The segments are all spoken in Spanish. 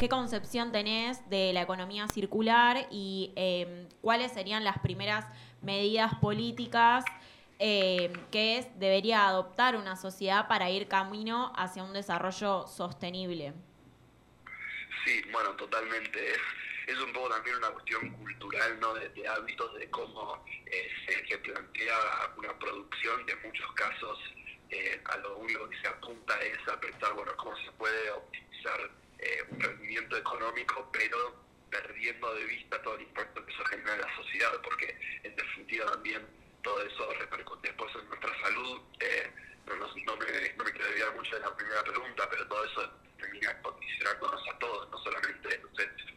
¿qué concepción tenés de la economía circular y em, cuáles serían las primeras medidas políticas em, que debería adoptar una sociedad para ir camino hacia un desarrollo sostenible? Sí, bueno, totalmente. Es, es un poco también una cuestión cultural, ¿no? De, hábitos, de cómo eh, se, plantea una producción que en muchos casos eh, a lo único que se apunta es a pensar, bueno, cómo se puede optimizar eh, un rendimiento económico, pero perdiendo de vista todo el impacto que eso genera en la sociedad, porque en definitiva también todo eso repercute después en nuestra salud. No, me, no me olvidar mucho de la primera pregunta, pero todo eso termina condicionándonos a todos, no solamente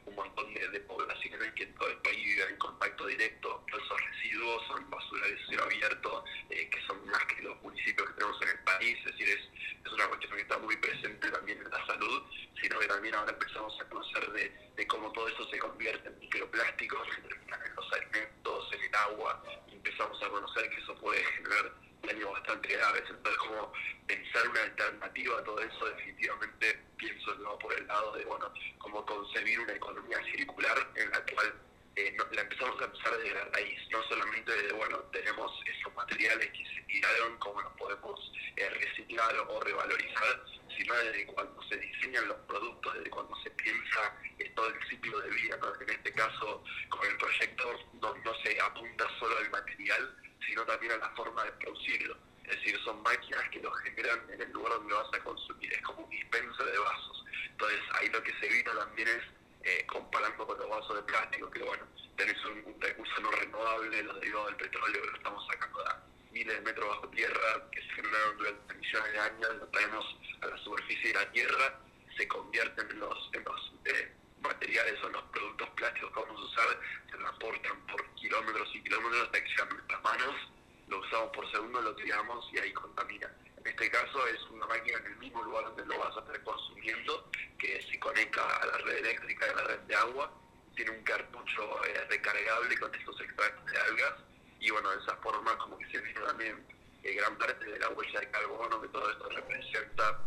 un montón de, de poblaciones que en todo el país viven en contacto directo con esos residuos, son basura de cielo abierto, eh, que son más que los municipios que tenemos en el país, es decir, es, es una cuestión que está muy presente también en la salud, sino que también ahora empezamos a conocer de, de cómo todo eso se convierte en microplásticos en los alimentos, en el agua, empezamos a conocer que eso puede generar daños bastante graves, entonces como pensar una alternativa a todo eso definitivamente pienso va por el lado de, bueno, cómo concebir una economía circular en la cual eh, la empezamos a pensar desde la raíz, no solamente de, bueno, tenemos esos materiales que se tiraron, cómo los podemos eh, reciclar o revalorizar, sino desde cuando se diseñan los productos, desde cuando se piensa todo el ciclo de vida, en este caso con el proyecto no, no se apunta solo al material, sino también a la forma de producirlo es decir, son máquinas que lo generan en el lugar donde lo vas a consumir. Es como un dispenser de vasos. Entonces, ahí lo que se evita también es, eh, comparando con los vasos de plástico, que bueno, tenés un, recurso no renovable, los derivados del petróleo que lo estamos sacando de miles de metros bajo tierra, que se generaron durante millones de años, lo traemos a la superficie de la tierra, se convierten en los, en los eh, materiales o los productos plásticos que vamos a usar, se transportan por kilómetros y kilómetros hasta que llegan nuestras manos lo usamos por segundo, lo tiramos y ahí contamina. En este caso es una máquina en el mismo lugar donde lo vas a estar consumiendo, que se conecta a la red eléctrica a la red de agua, tiene un cartucho eh, recargable con estos extractos de algas, y bueno, de esa forma como que se viene también eh, gran parte de la huella de carbono que todo esto representa.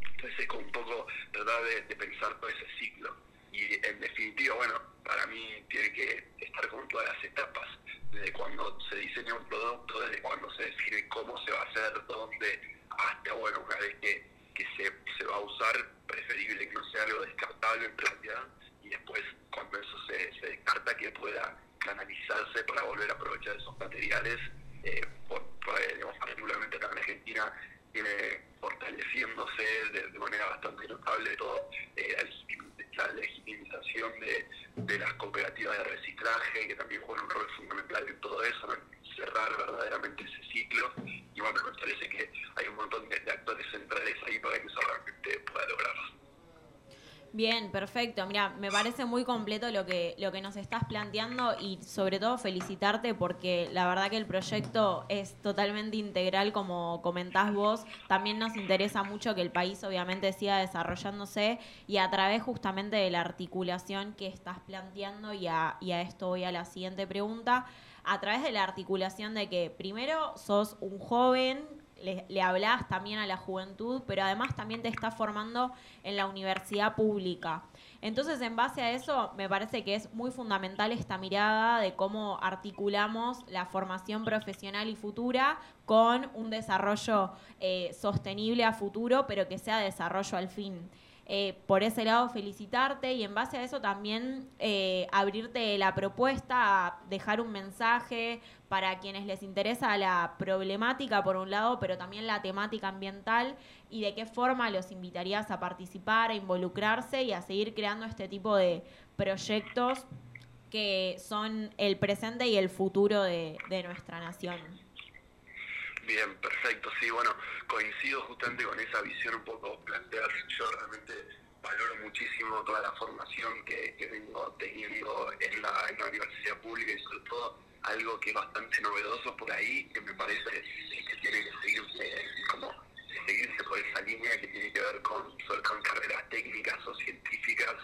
Entonces es como un poco tratar de, de pensar todo ese ciclo. Y en definitiva, bueno, para mí tiene que estar con todas las etapas desde cuando se diseña un producto, desde cuando se define cómo se va a hacer, dónde, hasta, bueno, una vez que, que se, se va a usar, preferible que no sea algo descartable en realidad, y después cuando eso se, se descarta que pueda canalizarse para volver a aprovechar esos materiales, eh, por, digamos, particularmente acá en Argentina fortaleciéndose de, manera bastante notable todo eh, la legitimización de, de, las cooperativas de reciclaje, que también juegan un rol fundamental en todo eso, en cerrar verdaderamente ese ciclo. Y bueno, me parece que hay un montón de, actores centrales ahí para que eso realmente pueda lograrse. Bien, perfecto. Mira, me parece muy completo lo que, lo que nos estás planteando y sobre todo felicitarte porque la verdad que el proyecto es totalmente integral como comentás vos. También nos interesa mucho que el país obviamente siga desarrollándose y a través justamente de la articulación que estás planteando y a, y a esto voy a la siguiente pregunta, a través de la articulación de que primero sos un joven le, le hablas también a la juventud, pero además también te estás formando en la universidad pública. Entonces, en base a eso, me parece que es muy fundamental esta mirada de cómo articulamos la formación profesional y futura con un desarrollo eh, sostenible a futuro, pero que sea desarrollo al fin. Eh, por ese lado felicitarte y en base a eso también eh, abrirte la propuesta a dejar un mensaje para quienes les interesa la problemática por un lado, pero también la temática ambiental y de qué forma los invitarías a participar, a involucrarse y a seguir creando este tipo de proyectos que son el presente y el futuro de nuestra nación. Bien, perfecto. Sí, bueno, coincido justamente con esa visión un poco planteada. Yo realmente valoro muchísimo toda la formación que, vengo teniendo en la, universidad pública y sobre todo algo que es bastante novedoso por ahí, que me parece que tiene que seguirse, como, seguirse por esa línea que tiene que ver con, con carreras técnicas o científicas,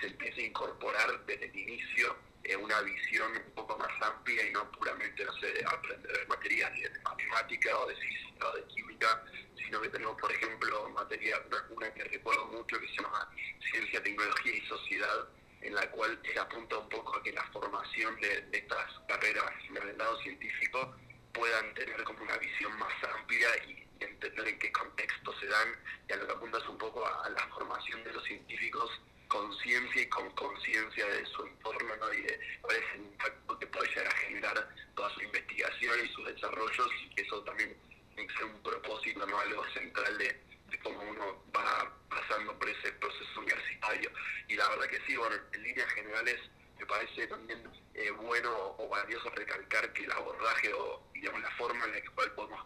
se empieza a incorporar desde el inicio eh, una visión un poco más amplia y no puramente, no sé, de aprender materias de matemática o de física o de química, sino que tenemos, por ejemplo, materia, una, que recuerdo mucho que se llama Ciencia, Tecnología y sociedad en la cual se apunta un poco a que la formación de, estas carreras del lado científico puedan tener como una visión más amplia y entender en qué contexto se dan y a lo que apunta es un poco a, la formación de los científicos conciencia y con conciencia de su entorno ¿no? y de cuál es el impacto que puede llegar a generar toda su investigación y sus desarrollos y que eso también tiene que ser un propósito, ¿no? algo central de, de cómo uno va pasando por ese proceso universitario. Y la verdad que sí, bueno, en líneas generales me parece también eh, bueno o valioso recalcar que el abordaje o digamos la forma en la cual podemos,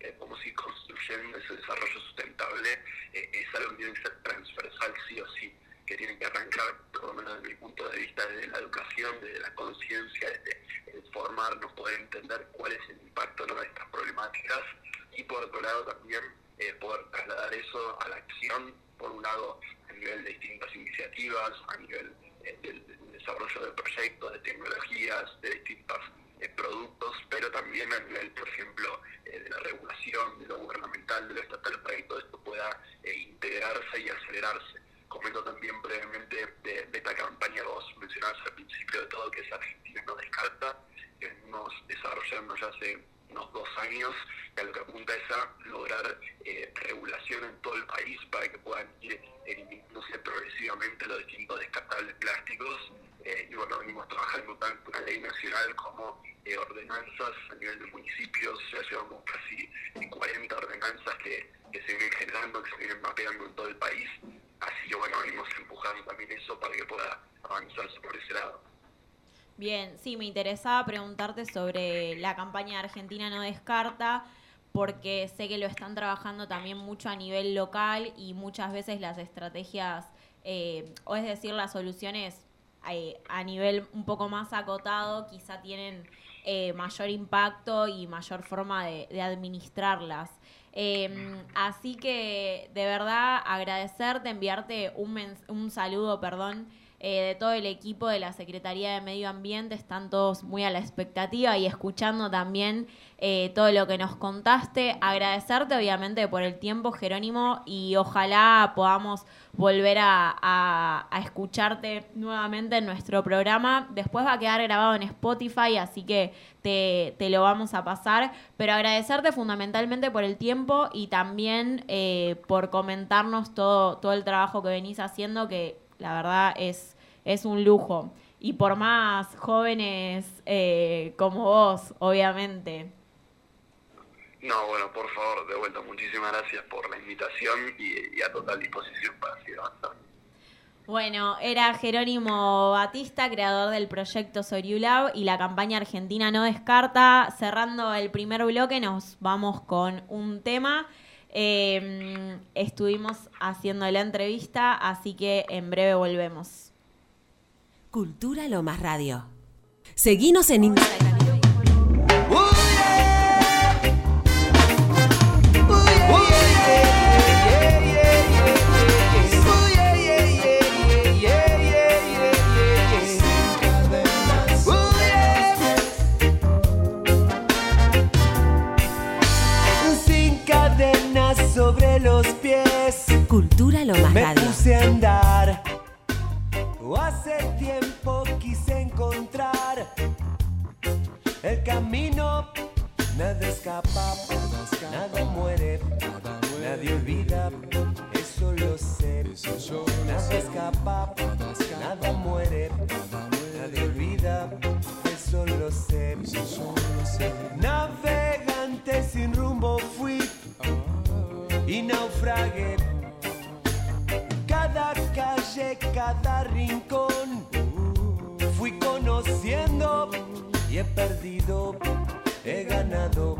eh, podemos ir construyendo ese desarrollo sustentable eh, es algo que tiene que ser transversal sí o sí, que tiene que arrancar, por lo menos desde mi punto de vista, desde la educación, desde la conciencia, desde el formarnos, poder entender cuál es el impacto de estas problemáticas y por otro lado también poder trasladar eso a la acción, por un lado a nivel de distintas iniciativas, a nivel del desarrollo de proyectos, de tecnologías, de distintos eh, productos, pero también a nivel, por ejemplo, eh, de la regulación, de lo gubernamental, de lo estatal, para que todo esto pueda eh, integrarse y Comento también brevemente de, esta campaña que vos mencionabas al principio de todo, que es Argentina no descarta, que venimos desarrollando ya hace unos dos años, que a lo que apunta es a lograr regulación en todo el país para que puedan ir eliminándose progresivamente los distintos descartables plásticos eh, y bueno, venimos trabajando tanto una ley nacional como eh, ordenanzas a nivel de municipios, ya llevamos casi 40 ordenanzas que, se vienen generando, que se vienen mapeando en todo el país, así que bueno, venimos empujando también eso para que pueda avanzarse por ese lado. Bien, sí, me interesaba preguntarte sobre la campaña Argentina no descarta, porque sé que lo están trabajando también mucho a nivel local y muchas veces las estrategias, eh, o es decir, las soluciones eh, a nivel un poco más acotado quizá tienen eh, mayor impacto y mayor forma de, administrarlas. Em, así que de verdad agradecerte, enviarte un, un saludo, perdón, eh, de todo el equipo de la Secretaría de Medio Ambiente. Están todos muy a la expectativa y escuchando también eh, todo lo que nos contaste. Agradecerte obviamente por el tiempo, Jerónimo, y ojalá podamos volver a, escucharte nuevamente en nuestro programa. Después va a quedar grabado en Spotify, así que te, lo vamos a pasar. Pero agradecerte fundamentalmente por el tiempo y también eh, por comentarnos todo, todo el trabajo que venís haciendo, que la verdad es, es un lujo. Y por más jóvenes eh, como vos, obviamente. No, bueno, por favor, de vuelta, muchísimas gracias por la invitación y, a total disposición para seguir avanzando. Bueno, era Jerónimo Batista, creador del proyecto Soriulab y la campaña Argentina no descarta. Cerrando el primer bloque, nos vamos con un tema. Em, estuvimos haciendo la entrevista, así que en breve volvemos. Cultura Lo Más Radio. Seguinos en Instagram. Lo Me puse a andar. Hace tiempo quise encontrar el camino. Nada escapa, nada muere, nadie olvida. Eso lo sé. Nada escapa, nada muere, nadie olvida. Eso lo sé. Navegante sin rumbo fui y naufragué. Cada calle, cada rincón, fui conociendo y he perdido, he ganado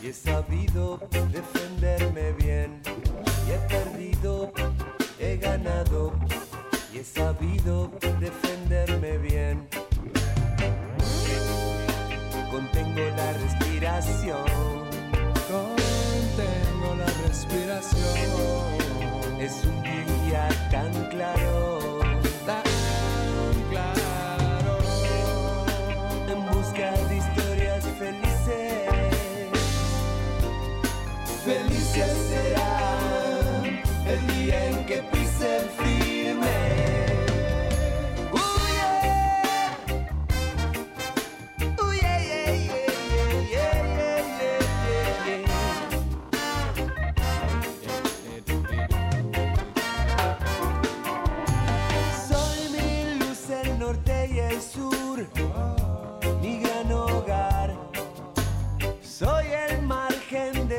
y he sabido defenderme bien. Y he perdido, he ganado y he sabido defenderme bien. Contengo la respiración es un día tan claro, tan claro. En busca de historias felices, felices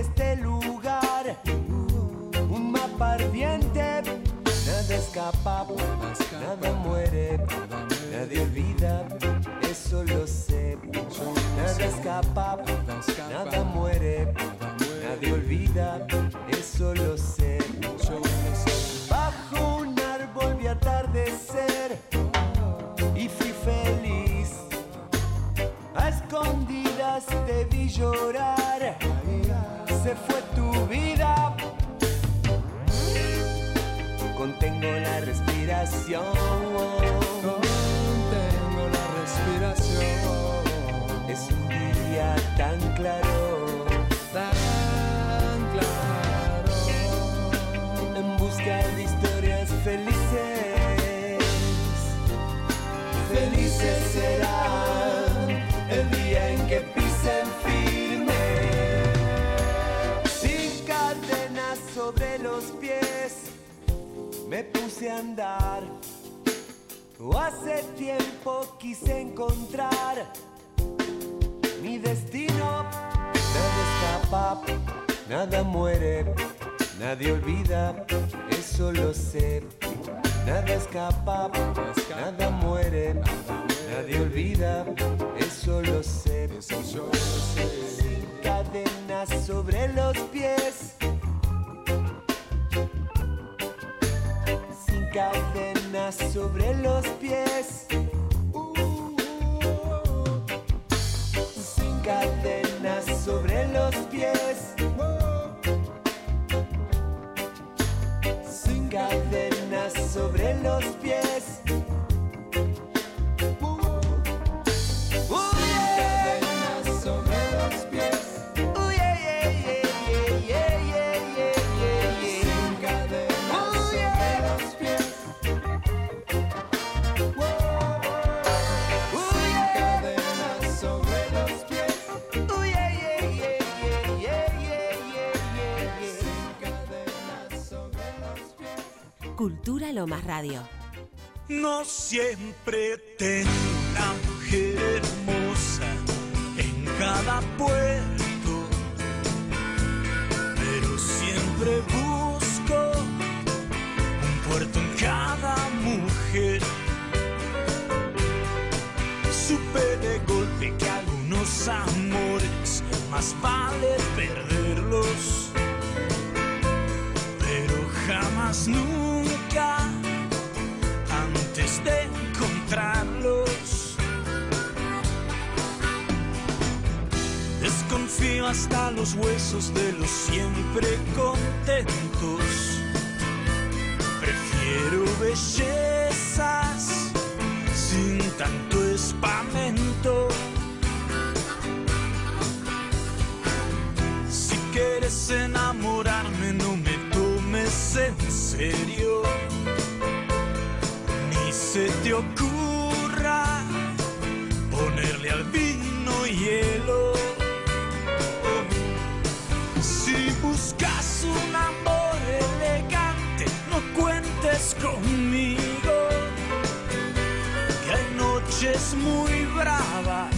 este lugar. Un mapa ardiente, nada escapa, nada muere, nadie olvida, eso lo sé. Nada escapa, nada muere, nadie olvida, eso lo sé. Bajo un árbol vi atardecer y fui feliz. A escondidas te vi llorar se fue tu vida. Contengo la respiración. Contengo la respiración. Es un día tan claro. Tan claro. En busca de historias felices. Felices serán me puse a andar. Hace tiempo quise encontrar mi destino. Nada escapa, nada muere, nadie olvida, eso lo sé. Nada escapa, nada muere, nadie olvida, eso lo sé. Sin cadenas sobre los pies. Cadenas sobre los pies. Lomas Radio. No siempre tengo una mujer hermosa en cada puerto, pero siempre busco un puerto en cada mujer. Supe de golpe que algunos amores más vale perderlos, pero jamás nunca Desconfío hasta los huesos de los siempre contentos. Prefiero bellezas sin tanto espamento. Si quieres enamorarme, no me tomes en serio ni se te ocurra cuentes conmigo. Que hay noches muy bravas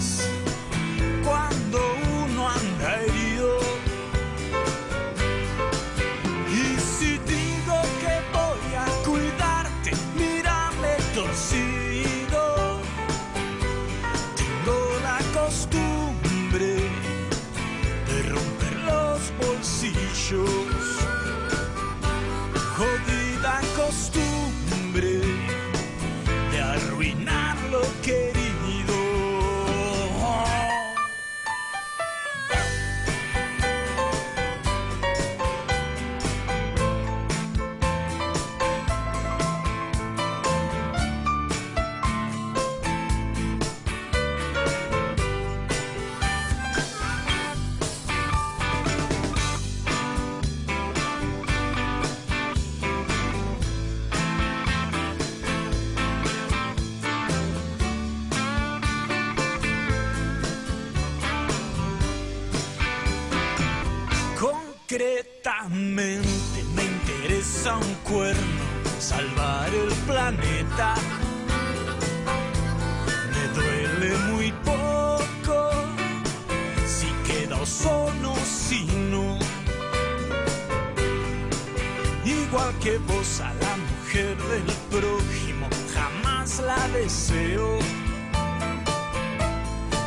del prójimo jamás la deseo.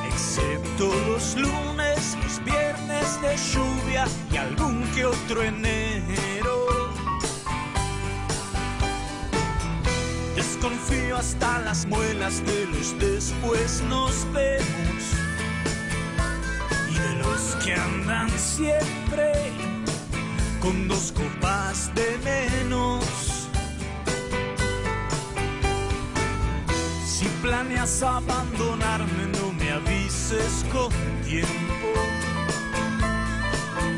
Excepto los lunes, los viernes de lluvia y algún que otro enero. Desconfío hasta las muelas de los después nos vemos y de los que andan siempre con dos copas de menos. Si planeas abandonarme, no me avises con tiempo.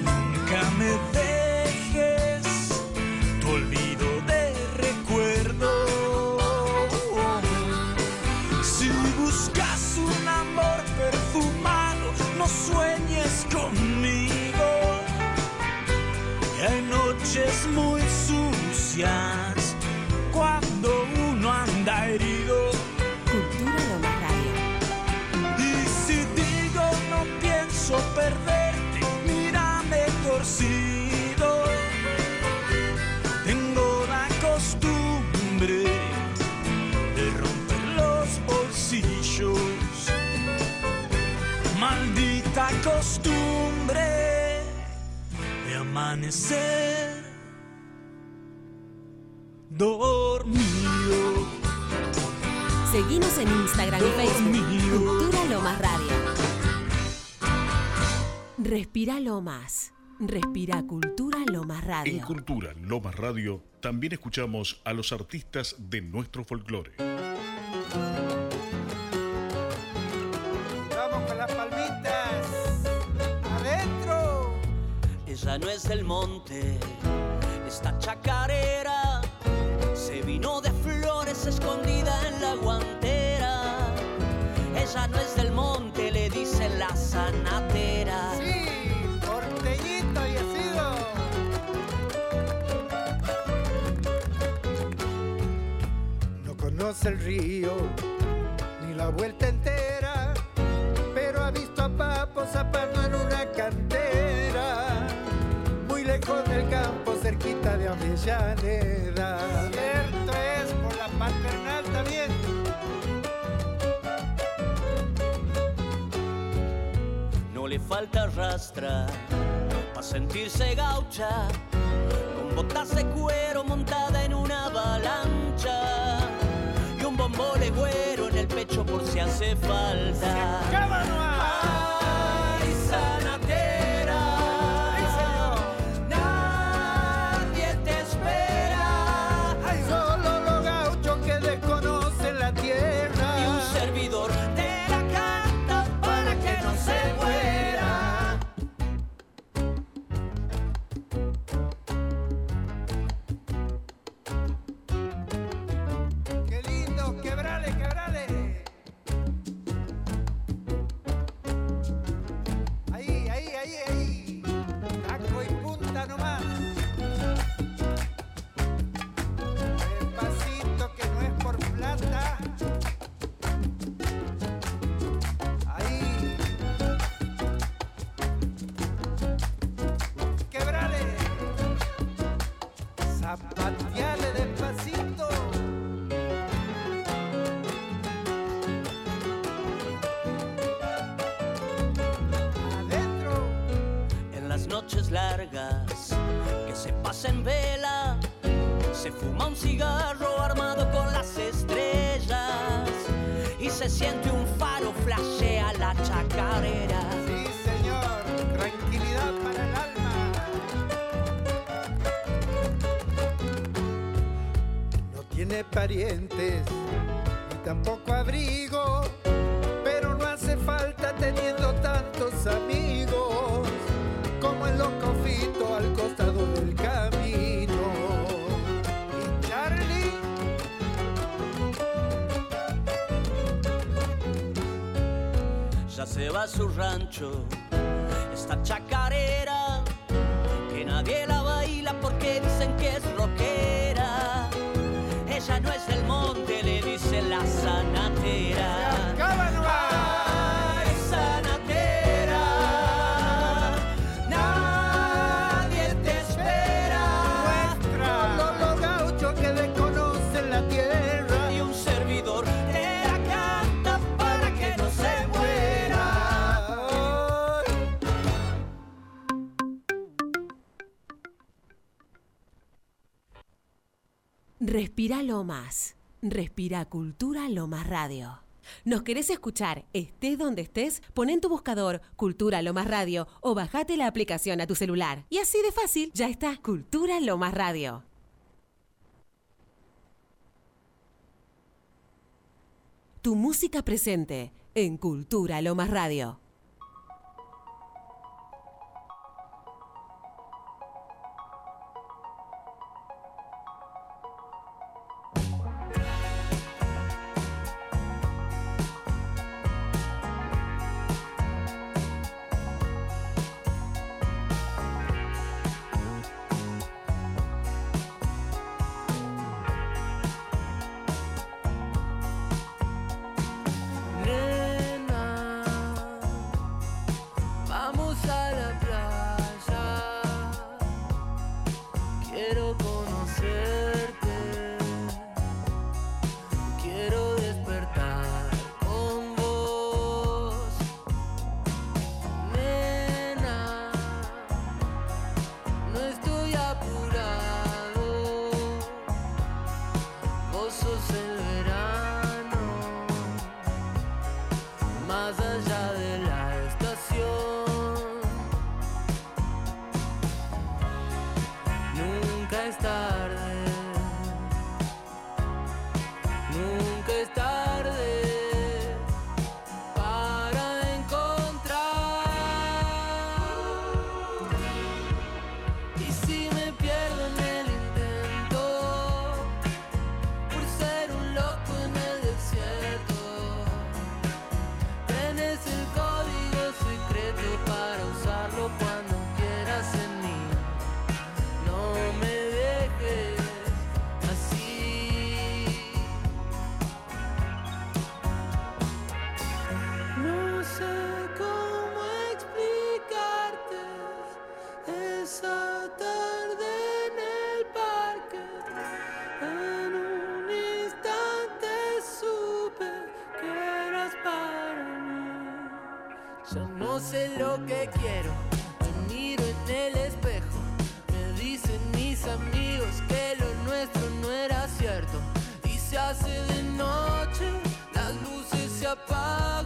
Nunca me amanecer dormido. Seguinos en Instagram y Facebook. Cultura lo más radio. Respira lo más. Respira Cultura lo más En radio. Cultura Lomas Radio también escuchamos a los artistas de nuestro folclore. Ella no es del monte, esta chacarera se vino de flores escondida en la guantera. Ella no es del monte, le dice la sanatera. Sí, porteñito y asido. No conoce el río ni la vuelta entera, pero ha visto a Papo zapando en una lejos del campo, cerquita de Avellaneda. Cierto es, por la paternal también. No le falta rastra para sentirse gaucha, con botas de cuero montada en una avalancha y un bombo legüero en el pecho por si hace falta. ¡Ay, cigarro armado con las estrellas y se siente un faro flashea la chacarera. Sí, señor. Tranquilidad para el alma. No tiene parientes esta chacarera que nadie la baila porque dicen que es rockera. Ella no es Respira Lomas. Respira Cultura Lomas Radio. ¿Nos querés escuchar? Estés donde estés, pon en tu buscador Cultura Lomas Radio o bajate la aplicación a tu celular. Y así de fácil, ya está Cultura Lomas Radio. Tu música presente en Cultura Lomas Radio. Quiero conocerte. Que quiero, me miro en el espejo. Me dicen mis amigos que lo nuestro no era cierto. Y se hace de noche, las luces se apagan.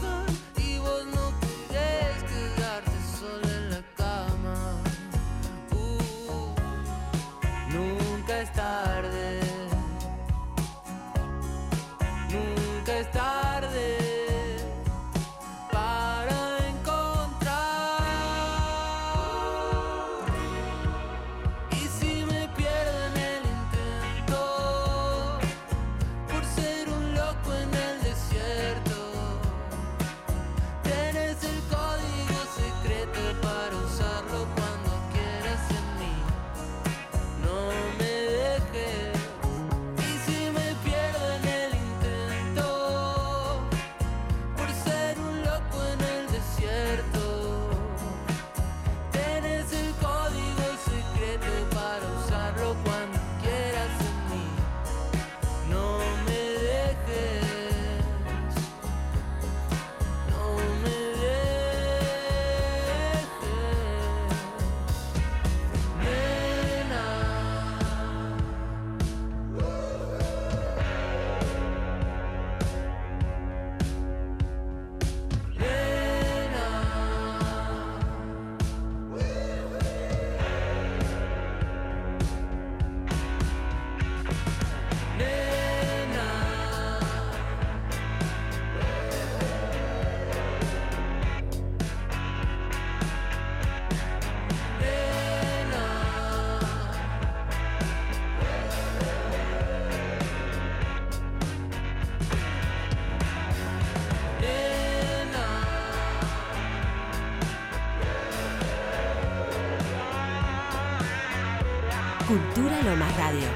Cultura Lomas Radio.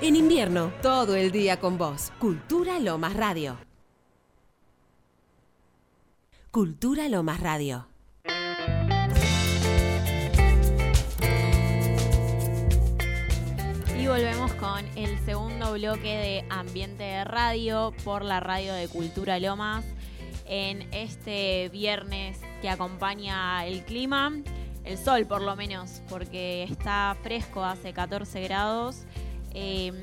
En invierno, todo el día con vos. Cultura Lomas Radio. Cultura Lomas Radio. Y volvemos con el segundo bloque de Ambiente de Radio por la radio de Cultura Lomas en este viernes que acompaña el clima. el sol por lo menos, porque está fresco, hace 14 grados. Em,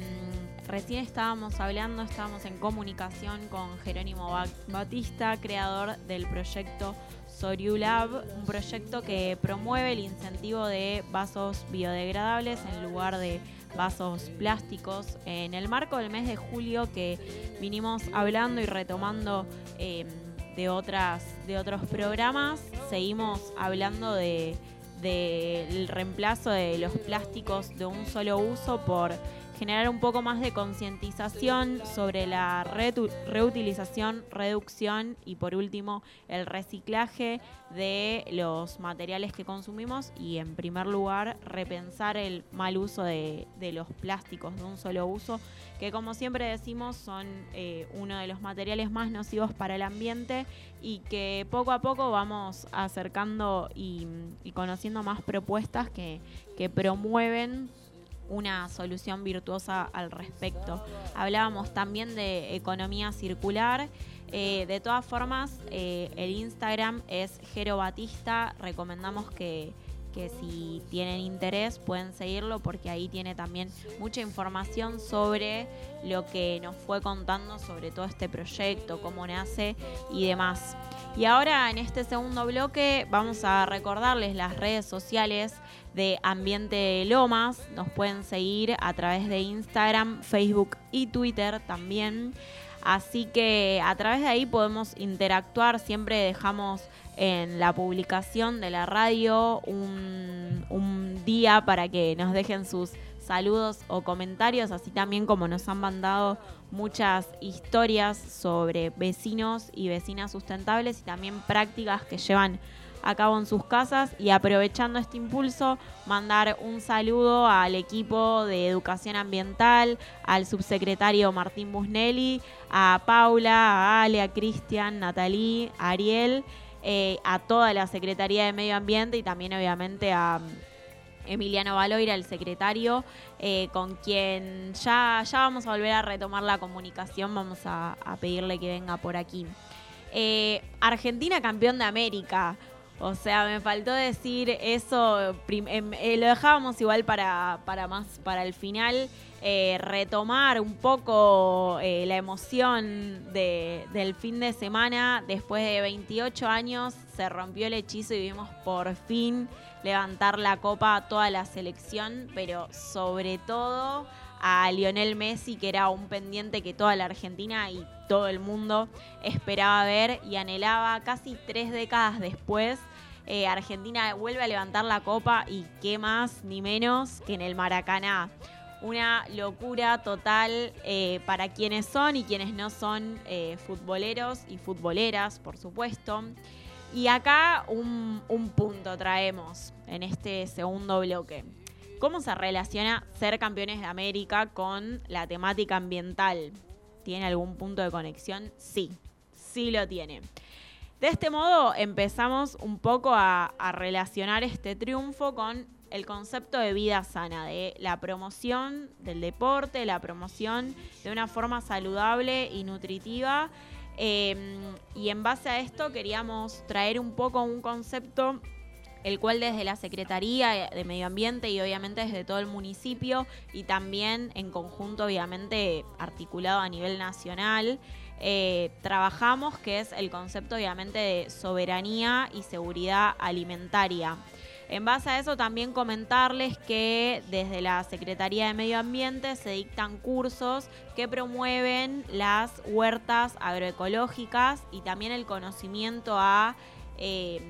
recién estábamos hablando, estábamos en comunicación con Jerónimo Batista, creador del proyecto Soriulab, un proyecto que promueve el incentivo de vasos biodegradables en lugar de vasos plásticos. En el marco del mes de julio que vinimos hablando y retomando em, de, otras, de otros programas, seguimos hablando de del reemplazo de los plásticos de un solo uso por generar un poco más de concientización sobre la reutilización, reducción y por último el reciclaje de los materiales que consumimos y en primer lugar repensar el mal uso de, los plásticos de un solo uso que como siempre decimos son eh, uno de los materiales más nocivos para el ambiente y que poco a poco vamos acercando y, conociendo más propuestas que promueven una solución virtuosa al respecto. Hablábamos también de economía circular. Eh, de todas formas, eh, el Instagram es Jero Batista. Recomendamos que, que si tienen interés pueden seguirlo porque ahí tiene también mucha información sobre lo que nos fue contando sobre todo este proyecto, cómo nace y demás. Y ahora en este segundo bloque vamos a recordarles las redes sociales de Ambiente Lomas. Nos pueden seguir a través de Instagram, Facebook y Twitter también. Así que a través de ahí podemos interactuar. Siempre dejamos en la publicación de la radio un, un día para que nos dejen sus saludos o comentarios, así también como nos han mandado muchas historias sobre vecinos y vecinas sustentables y también prácticas que llevan a cabo en sus casas y aprovechando este impulso, mandar un saludo al equipo de educación ambiental, al subsecretario Martín Busnelli, a Paula, a Ale, a Cristian, Natalí, a Ariel, eh, a toda la Secretaría de Medio Ambiente y también obviamente a Emiliano Valoira, el secretario, eh, con quien ya, ya vamos a volver a retomar la comunicación, vamos a, pedirle que venga por aquí. Eh, Argentina campeón de América. O sea, me faltó decir eso, em, eh, lo dejábamos igual para, para más para el final, eh, retomar un poco eh, la emoción de, del fin de semana. Después de 28 años se rompió el hechizo y vimos por fin levantar la copa a toda la selección, pero sobre todo a Lionel Messi, que era un pendiente que toda la Argentina y todo el mundo esperaba ver y anhelaba casi tres décadas después. Eh, Argentina vuelve a levantar la copa y qué más ni menos que en el Maracaná. Una locura total eh, para quienes son y quienes no son eh, futboleros y futboleras, por supuesto. Y acá un, un punto traemos en este segundo bloque. ¿Cómo se relaciona ser campeones de América con la temática ambiental? ¿Tiene algún punto de conexión? Sí, sí lo tiene. De este modo empezamos un poco a, relacionar este triunfo con el concepto de vida sana, de la promoción del deporte, la promoción de una forma saludable y nutritiva. Em, y en base a esto queríamos traer un poco un concepto el cual desde la Secretaría de Medio Ambiente y obviamente desde todo el municipio y también en conjunto obviamente articulado a nivel nacional, eh, trabajamos, que es el concepto obviamente de soberanía y seguridad alimentaria. En base a eso también comentarles que desde la Secretaría de Medio Ambiente se dictan cursos que promueven las huertas agroecológicas y también el conocimiento a eh,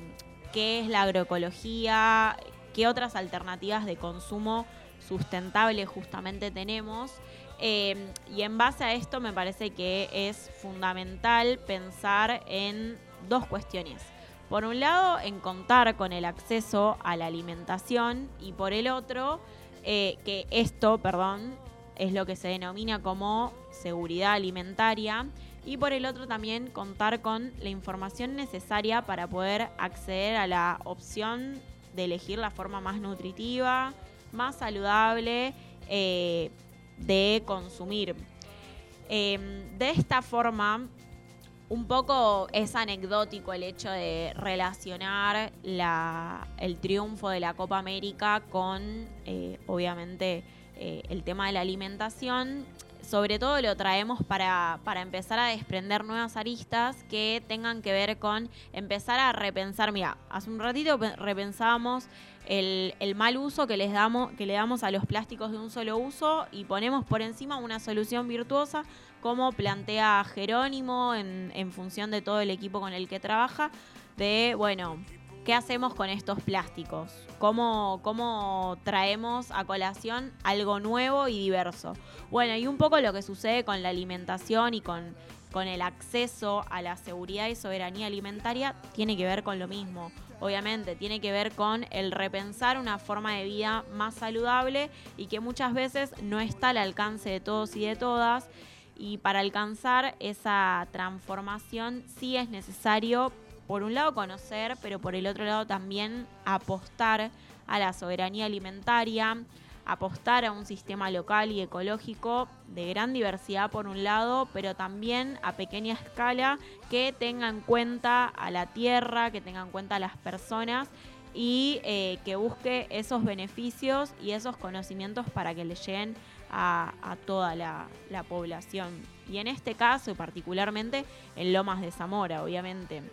qué es la agroecología, qué otras alternativas de consumo sustentable justamente tenemos. Eh, y en base a esto me parece que es fundamental pensar en dos cuestiones. Por un lado, en contar con el acceso a la alimentación y por el otro, eh, que esto, perdón, es lo que se denomina como seguridad alimentaria y por el otro también contar con la información necesaria para poder acceder a la opción de elegir la forma más nutritiva, más saludable eh, de consumir. Em, de esta forma, un poco es anecdótico el hecho de relacionar la, el triunfo de la Copa América con, eh, obviamente, eh, el tema de la alimentación. Sobre todo lo traemos para, para empezar a desprender nuevas aristas que tengan que ver con empezar a repensar. Mira, hace un ratito pe- repensábamos el, el mal uso que, les damos, que le damos a los plásticos de un solo uso y ponemos por encima una solución virtuosa como plantea Jerónimo en, en función de todo el equipo con el que trabaja, de, bueno, ¿qué hacemos con estos plásticos? ¿Cómo, ¿Cómo traemos a colación algo nuevo y diverso? Bueno, y un poco lo que sucede con la alimentación y con, con el acceso a la seguridad y soberanía alimentaria tiene que ver con lo mismo. Obviamente, tiene que ver con el repensar una forma de vida más saludable y que muchas veces no está al alcance de todos y de todas. Y para alcanzar esa transformación sí es necesario, por un lado, conocer, pero por el otro lado también apostar a la soberanía alimentaria, apostar a un sistema local y ecológico de gran diversidad por un lado, pero también a pequeña escala que tenga en cuenta a la tierra, que tenga en cuenta a las personas y eh, que busque esos beneficios y esos conocimientos para que le lleguen a, toda la, la población. Y en este caso, particularmente en Lomas de Zamora, obviamente.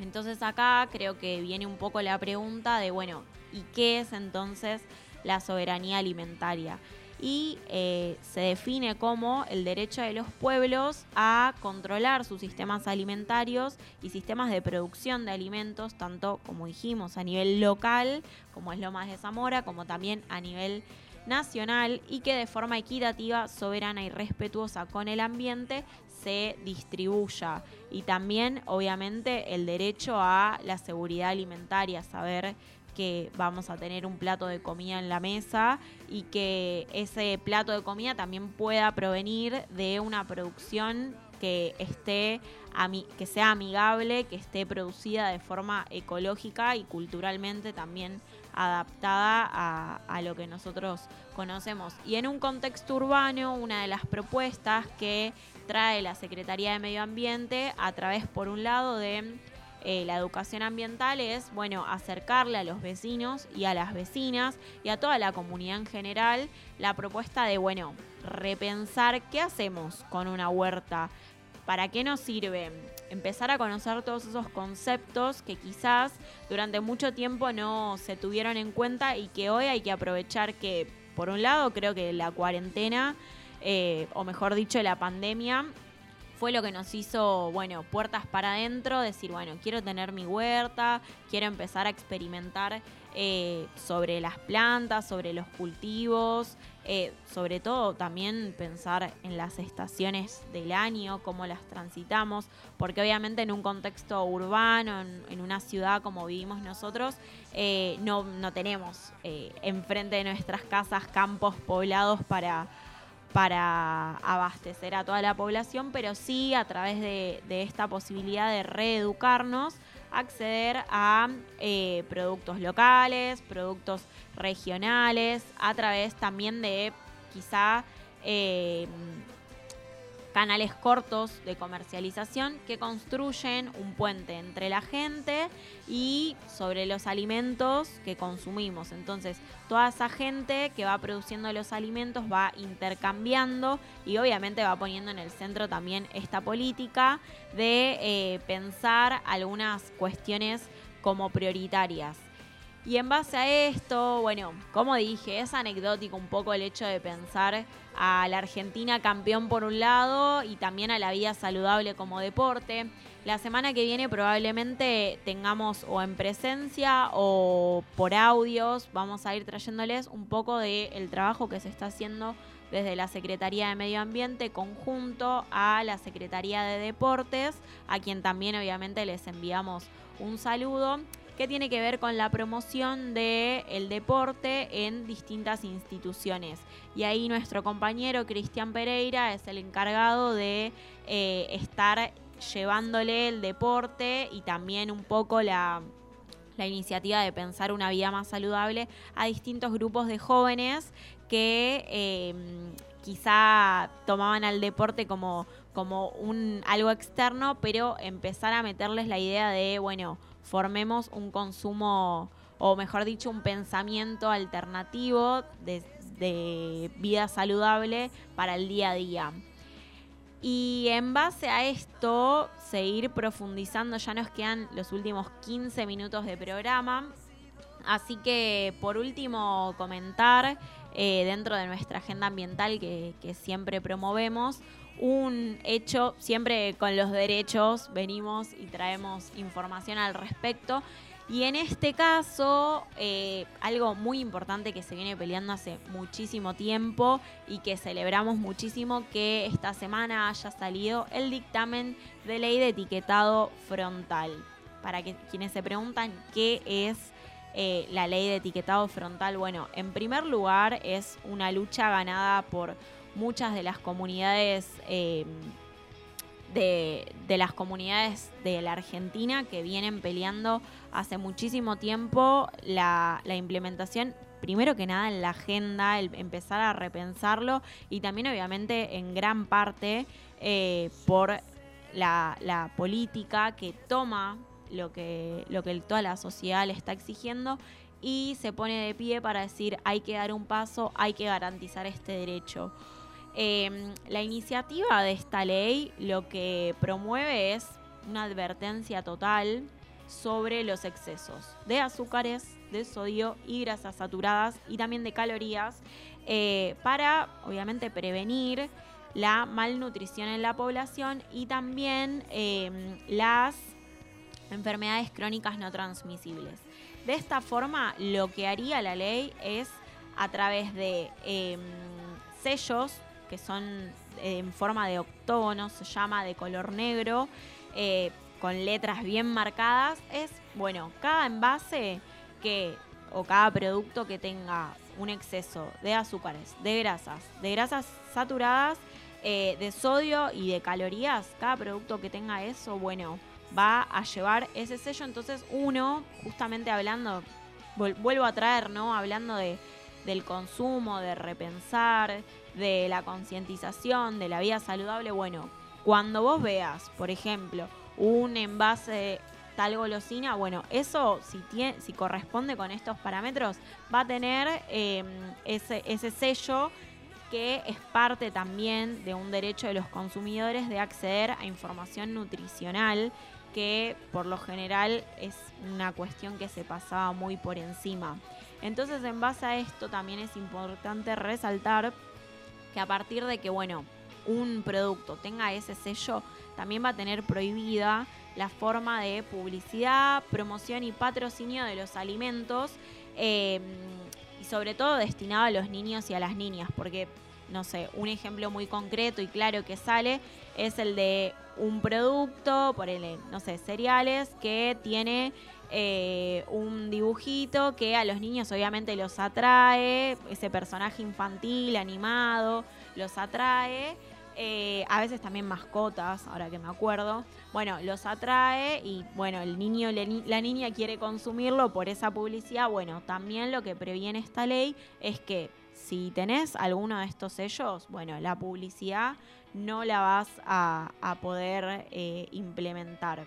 Entonces acá creo que viene un poco la pregunta de, bueno, ¿y qué es entonces la soberanía alimentaria? Y eh, se define como el derecho de los pueblos a controlar sus sistemas alimentarios y sistemas de producción de alimentos, tanto como dijimos a nivel local, como es Lomas de Zamora, como también a nivel nacional y que de forma equitativa, soberana y respetuosa con el ambiente se distribuya. Y también, obviamente, el derecho a la seguridad alimentaria, saber que vamos a tener un plato de comida en la mesa y que ese plato de comida también pueda provenir de una producción que esté que sea amigable, que esté producida de forma ecológica y culturalmente también adaptada a, lo que nosotros conocemos. Y en un contexto urbano, una de las propuestas que trae la Secretaría de Medio Ambiente a través, por un lado, de eh, la educación ambiental es, bueno, acercarle a los vecinos y a las vecinas y a toda la comunidad en general la propuesta de, bueno, repensar qué hacemos con una huerta, para qué nos sirve, empezar a conocer todos esos conceptos que quizás durante mucho tiempo no se tuvieron en cuenta y que hoy hay que aprovechar que, por un lado, creo que la cuarentena, eh, o mejor dicho, la pandemia, fue lo que nos hizo, bueno, puertas para adentro, decir, bueno, quiero tener mi huerta, quiero empezar a experimentar eh, sobre las plantas, sobre los cultivos, eh, sobre todo también pensar en las estaciones del año, cómo las transitamos, porque obviamente en un contexto urbano, en, una ciudad como vivimos nosotros, eh, no, no tenemos eh, enfrente de nuestras casas campos poblados para para abastecer a toda la población, pero sí a través de, de esta posibilidad de reeducarnos, acceder a eh, productos locales, productos regionales, a través también de quizá eh, canales cortos de comercialización que construyen un puente entre la gente y sobre los alimentos que consumimos. Entonces, toda esa gente que va produciendo los alimentos va intercambiando y obviamente va poniendo en el centro también esta política de eh, pensar algunas cuestiones como prioritarias. Y en base a esto, bueno, como dije, es anecdótico un poco el hecho de pensar a la Argentina campeón por un lado y también a la vida saludable como deporte. La semana que viene probablemente tengamos o en presencia o por audios, vamos a ir trayéndoles un poco del trabajo que se está haciendo desde la Secretaría de Medio Ambiente conjunto a la Secretaría de Deportes, a quien también obviamente les enviamos un saludo que tiene que ver con la promoción del el deporte en distintas instituciones. Y ahí nuestro compañero Cristian Pereira es el encargado de eh, estar llevándole el deporte y también un poco la, la iniciativa de pensar una vida más saludable a distintos grupos de jóvenes que, eh, quizá tomaban al deporte como, como un algo externo, pero empezar a meterles la idea de, bueno, formemos un consumo, o mejor dicho, un pensamiento alternativo de, de vida saludable para el día a día. Y en base a esto, seguir profundizando, ya nos quedan los últimos 15 minutos de programa. Así que por último comentar eh, dentro de nuestra agenda ambiental que, que siempre promovemos, un hecho, siempre con los derechos venimos y traemos información al respecto. Y en este caso, eh, algo muy importante que se viene peleando hace muchísimo tiempo y que celebramos muchísimo que esta semana haya salido el dictamen de ley de etiquetado frontal. Para que quienes se preguntan qué es eh, la ley de etiquetado frontal, bueno, en primer lugar es una lucha ganada por muchas de las comunidades eh, de, las comunidades de la Argentina que vienen peleando hace muchísimo tiempo la, la, implementación, primero que nada en la agenda, el empezar a repensarlo y también obviamente en gran parte eh, por la, la, política que toma lo que, lo que toda la sociedad le está exigiendo y se pone de pie para decir hay que dar un paso, hay que garantizar este derecho. Eh, la iniciativa de esta ley lo que promueve es una advertencia total sobre los excesos de azúcares, de sodio y grasas saturadas y también de calorías eh, para obviamente prevenir la malnutrición en la población y también eh, las enfermedades crónicas no transmisibles. De esta forma, lo que haría la ley es a través de eh, sellos que son eh, en forma de octógono, se llama de color negro, eh, con letras bien marcadas, es, bueno, cada envase que, o cada producto que tenga un exceso de azúcares, de grasas, de grasas saturadas, eh, de sodio y de calorías, cada producto que tenga eso, bueno, va a llevar ese sello. Entonces uno, justamente hablando, vuelvo a traer, ¿no? Hablando de, del consumo, de repensar, de la concientización, de la vida saludable, bueno, cuando vos veas, por ejemplo, un envase tal golosina, bueno, eso si, tiene, si corresponde con estos parámetros, va a tener eh, ese, ese sello que es parte también de un derecho de los consumidores de acceder a información nutricional que por lo general es una cuestión que se pasaba muy por encima. Entonces, en base a esto también es importante resaltar que a partir de que, bueno, un producto tenga ese sello, también va a tener prohibida la forma de publicidad, promoción y patrocinio de los alimentos, eh, y sobre todo destinado a los niños y a las niñas, porque, no sé, un ejemplo muy concreto y claro que sale es el de un producto, por el, no sé, cereales, que tiene eh, un dibujito que a los niños obviamente los atrae, ese personaje infantil, animado, los atrae. Eh, a veces también mascotas, ahora que me acuerdo. Bueno, los atrae y bueno, el niño, la niña quiere consumirlo por esa publicidad. Bueno, también lo que previene esta ley es que si tenés alguno de estos sellos, bueno, la publicidad no la vas a, poder eh, implementar.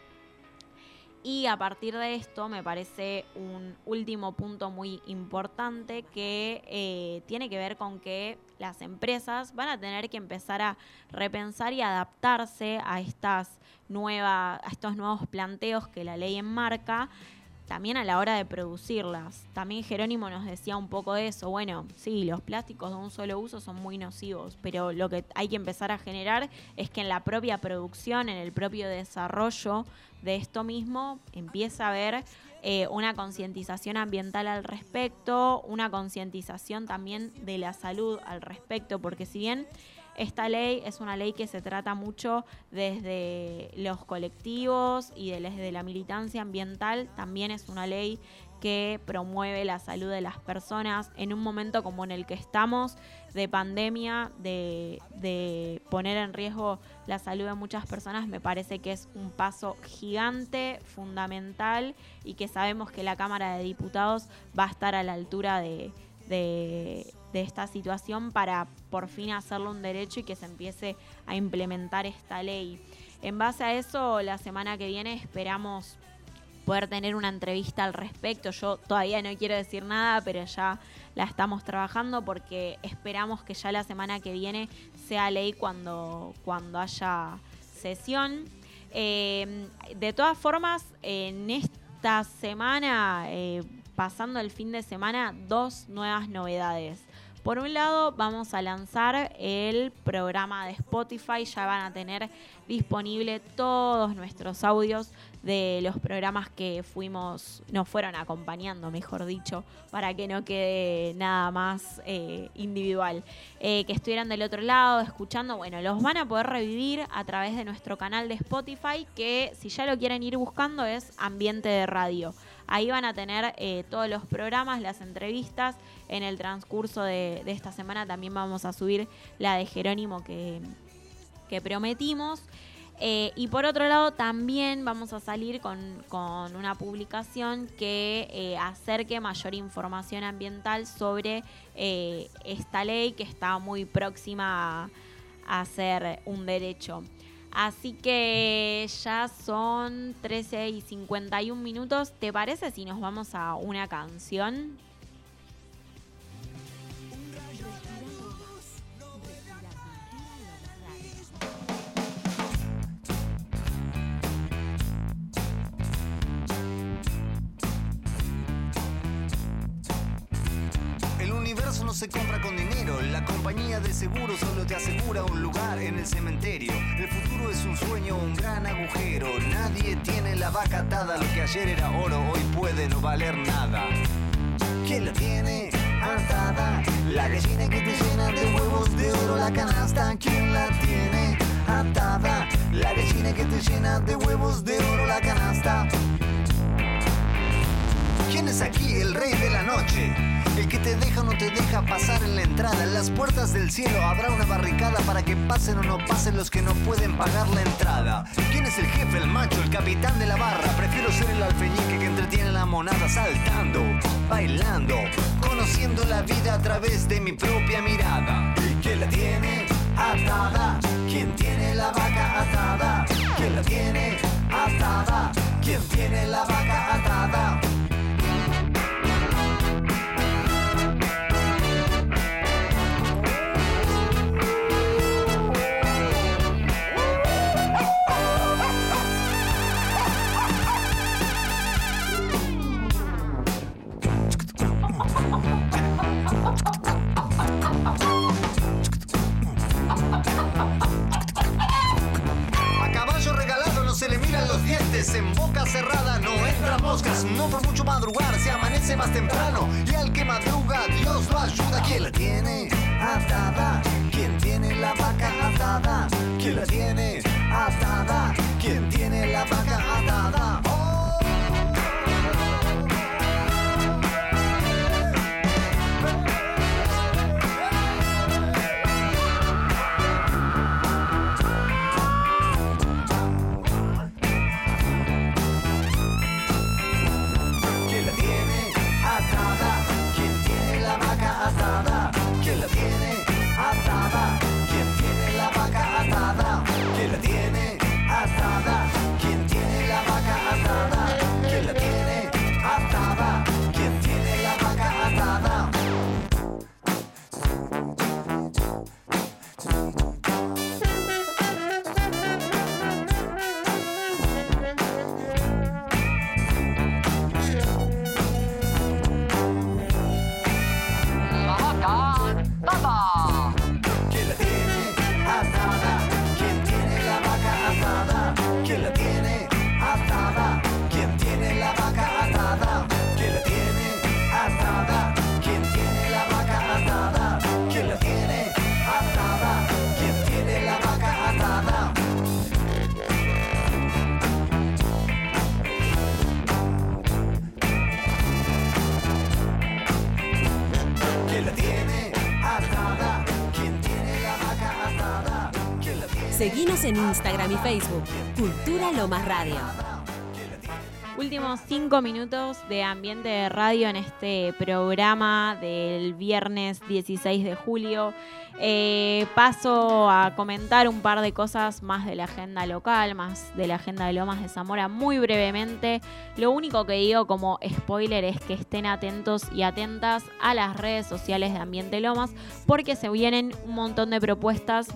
Y a partir de esto me parece un último punto muy importante que eh, tiene que ver con que las empresas van a tener que empezar a repensar y adaptarse a estas nuevas, a estos nuevos planteos que la ley enmarca también a la hora de producirlas. También Jerónimo nos decía un poco de eso. Bueno, sí, los plásticos de un solo uso son muy nocivos, pero lo que hay que empezar a generar es que en la propia producción, en el propio desarrollo de esto mismo, empieza a haber eh, una concientización ambiental al respecto, una concientización también de la salud al respecto, porque si bien esta ley es una ley que se trata mucho desde los colectivos y desde la militancia ambiental. También es una ley que promueve la salud de las personas en un momento como en el que estamos, de pandemia, de, de, poner en riesgo la salud de muchas personas, me parece que es un paso gigante, fundamental y que sabemos que la Cámara de Diputados va a estar a la altura de, de de esta situación para por fin hacerlo un derecho y que se empiece a implementar esta ley. En base a eso, la semana que viene esperamos poder tener una entrevista al respecto. Yo todavía no quiero decir nada, pero ya la estamos trabajando porque esperamos que ya la semana que viene sea ley cuando, cuando haya sesión. Eh, de todas formas, en esta semana, eh, pasando el fin de semana, dos nuevas novedades. Por un lado, vamos a lanzar el programa de Spotify. Ya van a tener disponible todos nuestros audios de los programas que fuimos, nos fueron acompañando, mejor dicho, para que no quede nada más eh, individual. Eh, que estuvieran del otro lado, escuchando, bueno, los van a poder revivir a través de nuestro canal de Spotify, que si ya lo quieren ir buscando es Ambiente de Radio. Ahí van a tener eh, todos los programas, las entrevistas. En el transcurso de, esta semana también vamos a subir la de Jerónimo que, que prometimos. Eh, y por otro lado, también vamos a salir con, con una publicación que eh, acerque mayor información ambiental sobre esta ley que está muy próxima a, a ser un derecho. Así que ya son 13 y 51 minutos. ¿Te parece si nos vamos a una canción? Deja pasar en la entrada. En las puertas del cielo habrá una barricada para que pasen o no pasen los que no pueden pagar la entrada. ¿Quién es el jefe, el macho, el capitán de la barra? Prefiero ser el alfeñique que entretiene la monada saltando, bailando, conociendo la vida a través de mi propia mirada. ¿Quién la tiene atada? ¿Quién tiene la vaca atada? ¿Quién la tiene atada? ¿Quién tiene la vaca atada? En Instagram y Facebook. Cultura Lomas Radio. Últimos cinco minutos de ambiente de radio en este programa del viernes 16 de julio. Eh, paso a comentar un par de cosas más de la agenda local, más de la agenda de Lomas de Zamora muy brevemente. Lo único que digo como spoiler es que estén atentos y atentas a las redes sociales de Ambiente Lomas porque se vienen un montón de propuestas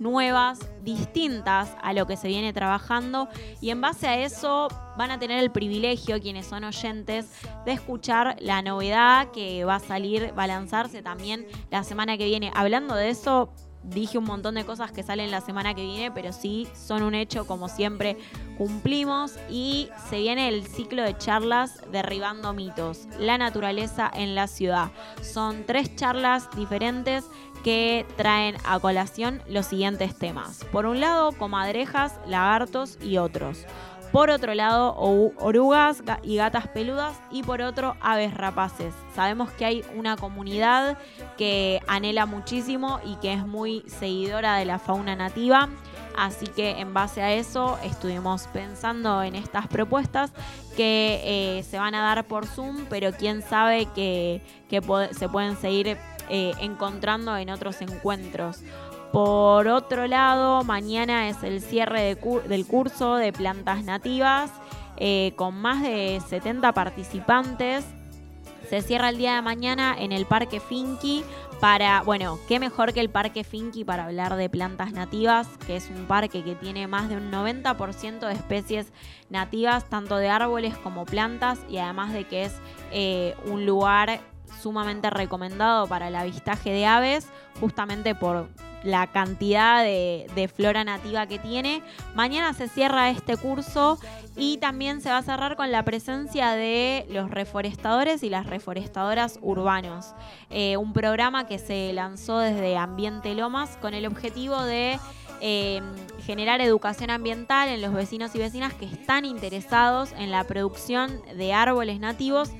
nuevas, distintas a lo que se viene trabajando y en base a eso van a tener el privilegio, quienes son oyentes, de escuchar la novedad que va a salir, va a lanzarse también la semana que viene. Hablando de eso, dije un montón de cosas que salen la semana que viene, pero sí son un hecho, como siempre, cumplimos y se viene el ciclo de charlas derribando mitos, la naturaleza en la ciudad. Son tres charlas diferentes que traen a colación los siguientes temas. Por un lado, comadrejas, lagartos y otros. Por otro lado, orugas y gatas peludas. Y por otro, aves rapaces. Sabemos que hay una comunidad que anhela muchísimo y que es muy seguidora de la fauna nativa. Así que en base a eso estuvimos pensando en estas propuestas que eh, se van a dar por Zoom, pero quién sabe que, se pueden seguir eh, encontrando en otros encuentros. Por otro lado, mañana es el cierre del curso de plantas nativas eh, con más de 70 participantes. Se cierra el día de mañana en el Parque Finky para, bueno, qué mejor que el Parque Finky para hablar de plantas nativas, que es un parque que tiene más de un 90% de especies nativas, tanto de árboles como plantas, y además de que es eh, un lugar sumamente recomendado para el avistaje de aves, justamente por la cantidad de, flora nativa que tiene. Mañana se cierra este curso y también se va a cerrar con la presencia de los reforestadores y las reforestadoras urbanos. Eh, un programa que se lanzó desde Ambiente Lomas con el objetivo de eh, generar educación ambiental en los vecinos y vecinas que están interesados en la producción de árboles nativos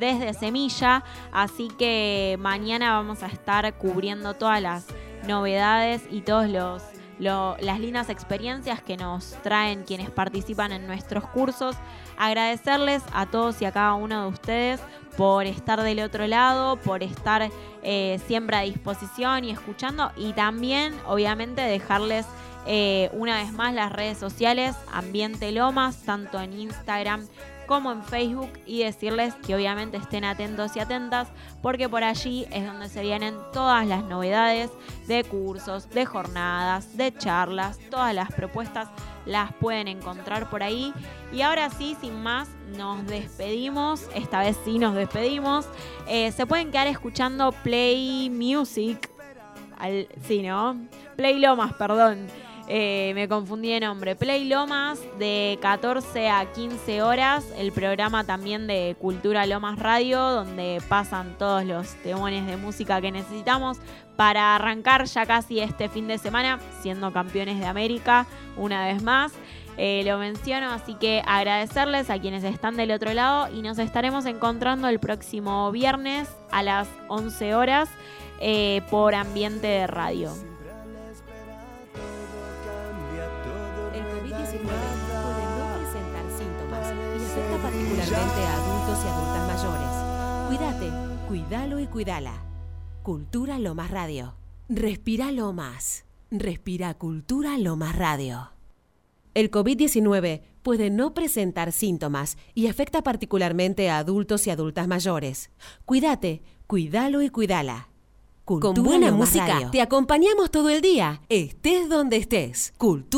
desde semilla. Así que mañana vamos a estar cubriendo todas las novedades y todas los las lindas experiencias que nos traen quienes participan en nuestros cursos. Agradecerles a todos y a cada uno de ustedes por estar del otro lado, por estar eh, siempre a disposición y escuchando y también obviamente dejarles eh, una vez más las redes sociales Ambiente Lomas, tanto en Instagram como en Facebook y decirles que obviamente estén atentos y atentas porque por allí es donde se vienen todas las novedades de cursos, de jornadas, de charlas, todas las propuestas las pueden encontrar por ahí. Y ahora sí, sin más, nos despedimos. Esta vez sí nos despedimos. Eh, se pueden quedar escuchando Play Music. Al, sí, ¿no? Play Lomas, perdón. Eh, me confundí de nombre. Play Lomas de 14 a 15 horas. El programa también de Cultura Lomas Radio, donde pasan todos los temones de música que necesitamos para arrancar ya casi este fin de semana, siendo campeones de América una vez más. Eh, lo menciono, así que agradecerles a quienes están del otro lado y nos estaremos encontrando el próximo viernes a las 11 horas eh, por Ambiente de Radio. Particularmente a adultos y adultas mayores. Cuídate, cuídalo y cuídala. Cultura Lomas Radio. Respira Lomas. Respira Cultura Lomas Radio. El COVID-19 puede no presentar síntomas y afecta particularmente a adultos y adultas mayores. Cuídate, cuídalo y cuídala. Con buena música te acompañamos todo el día, estés donde estés. Cultura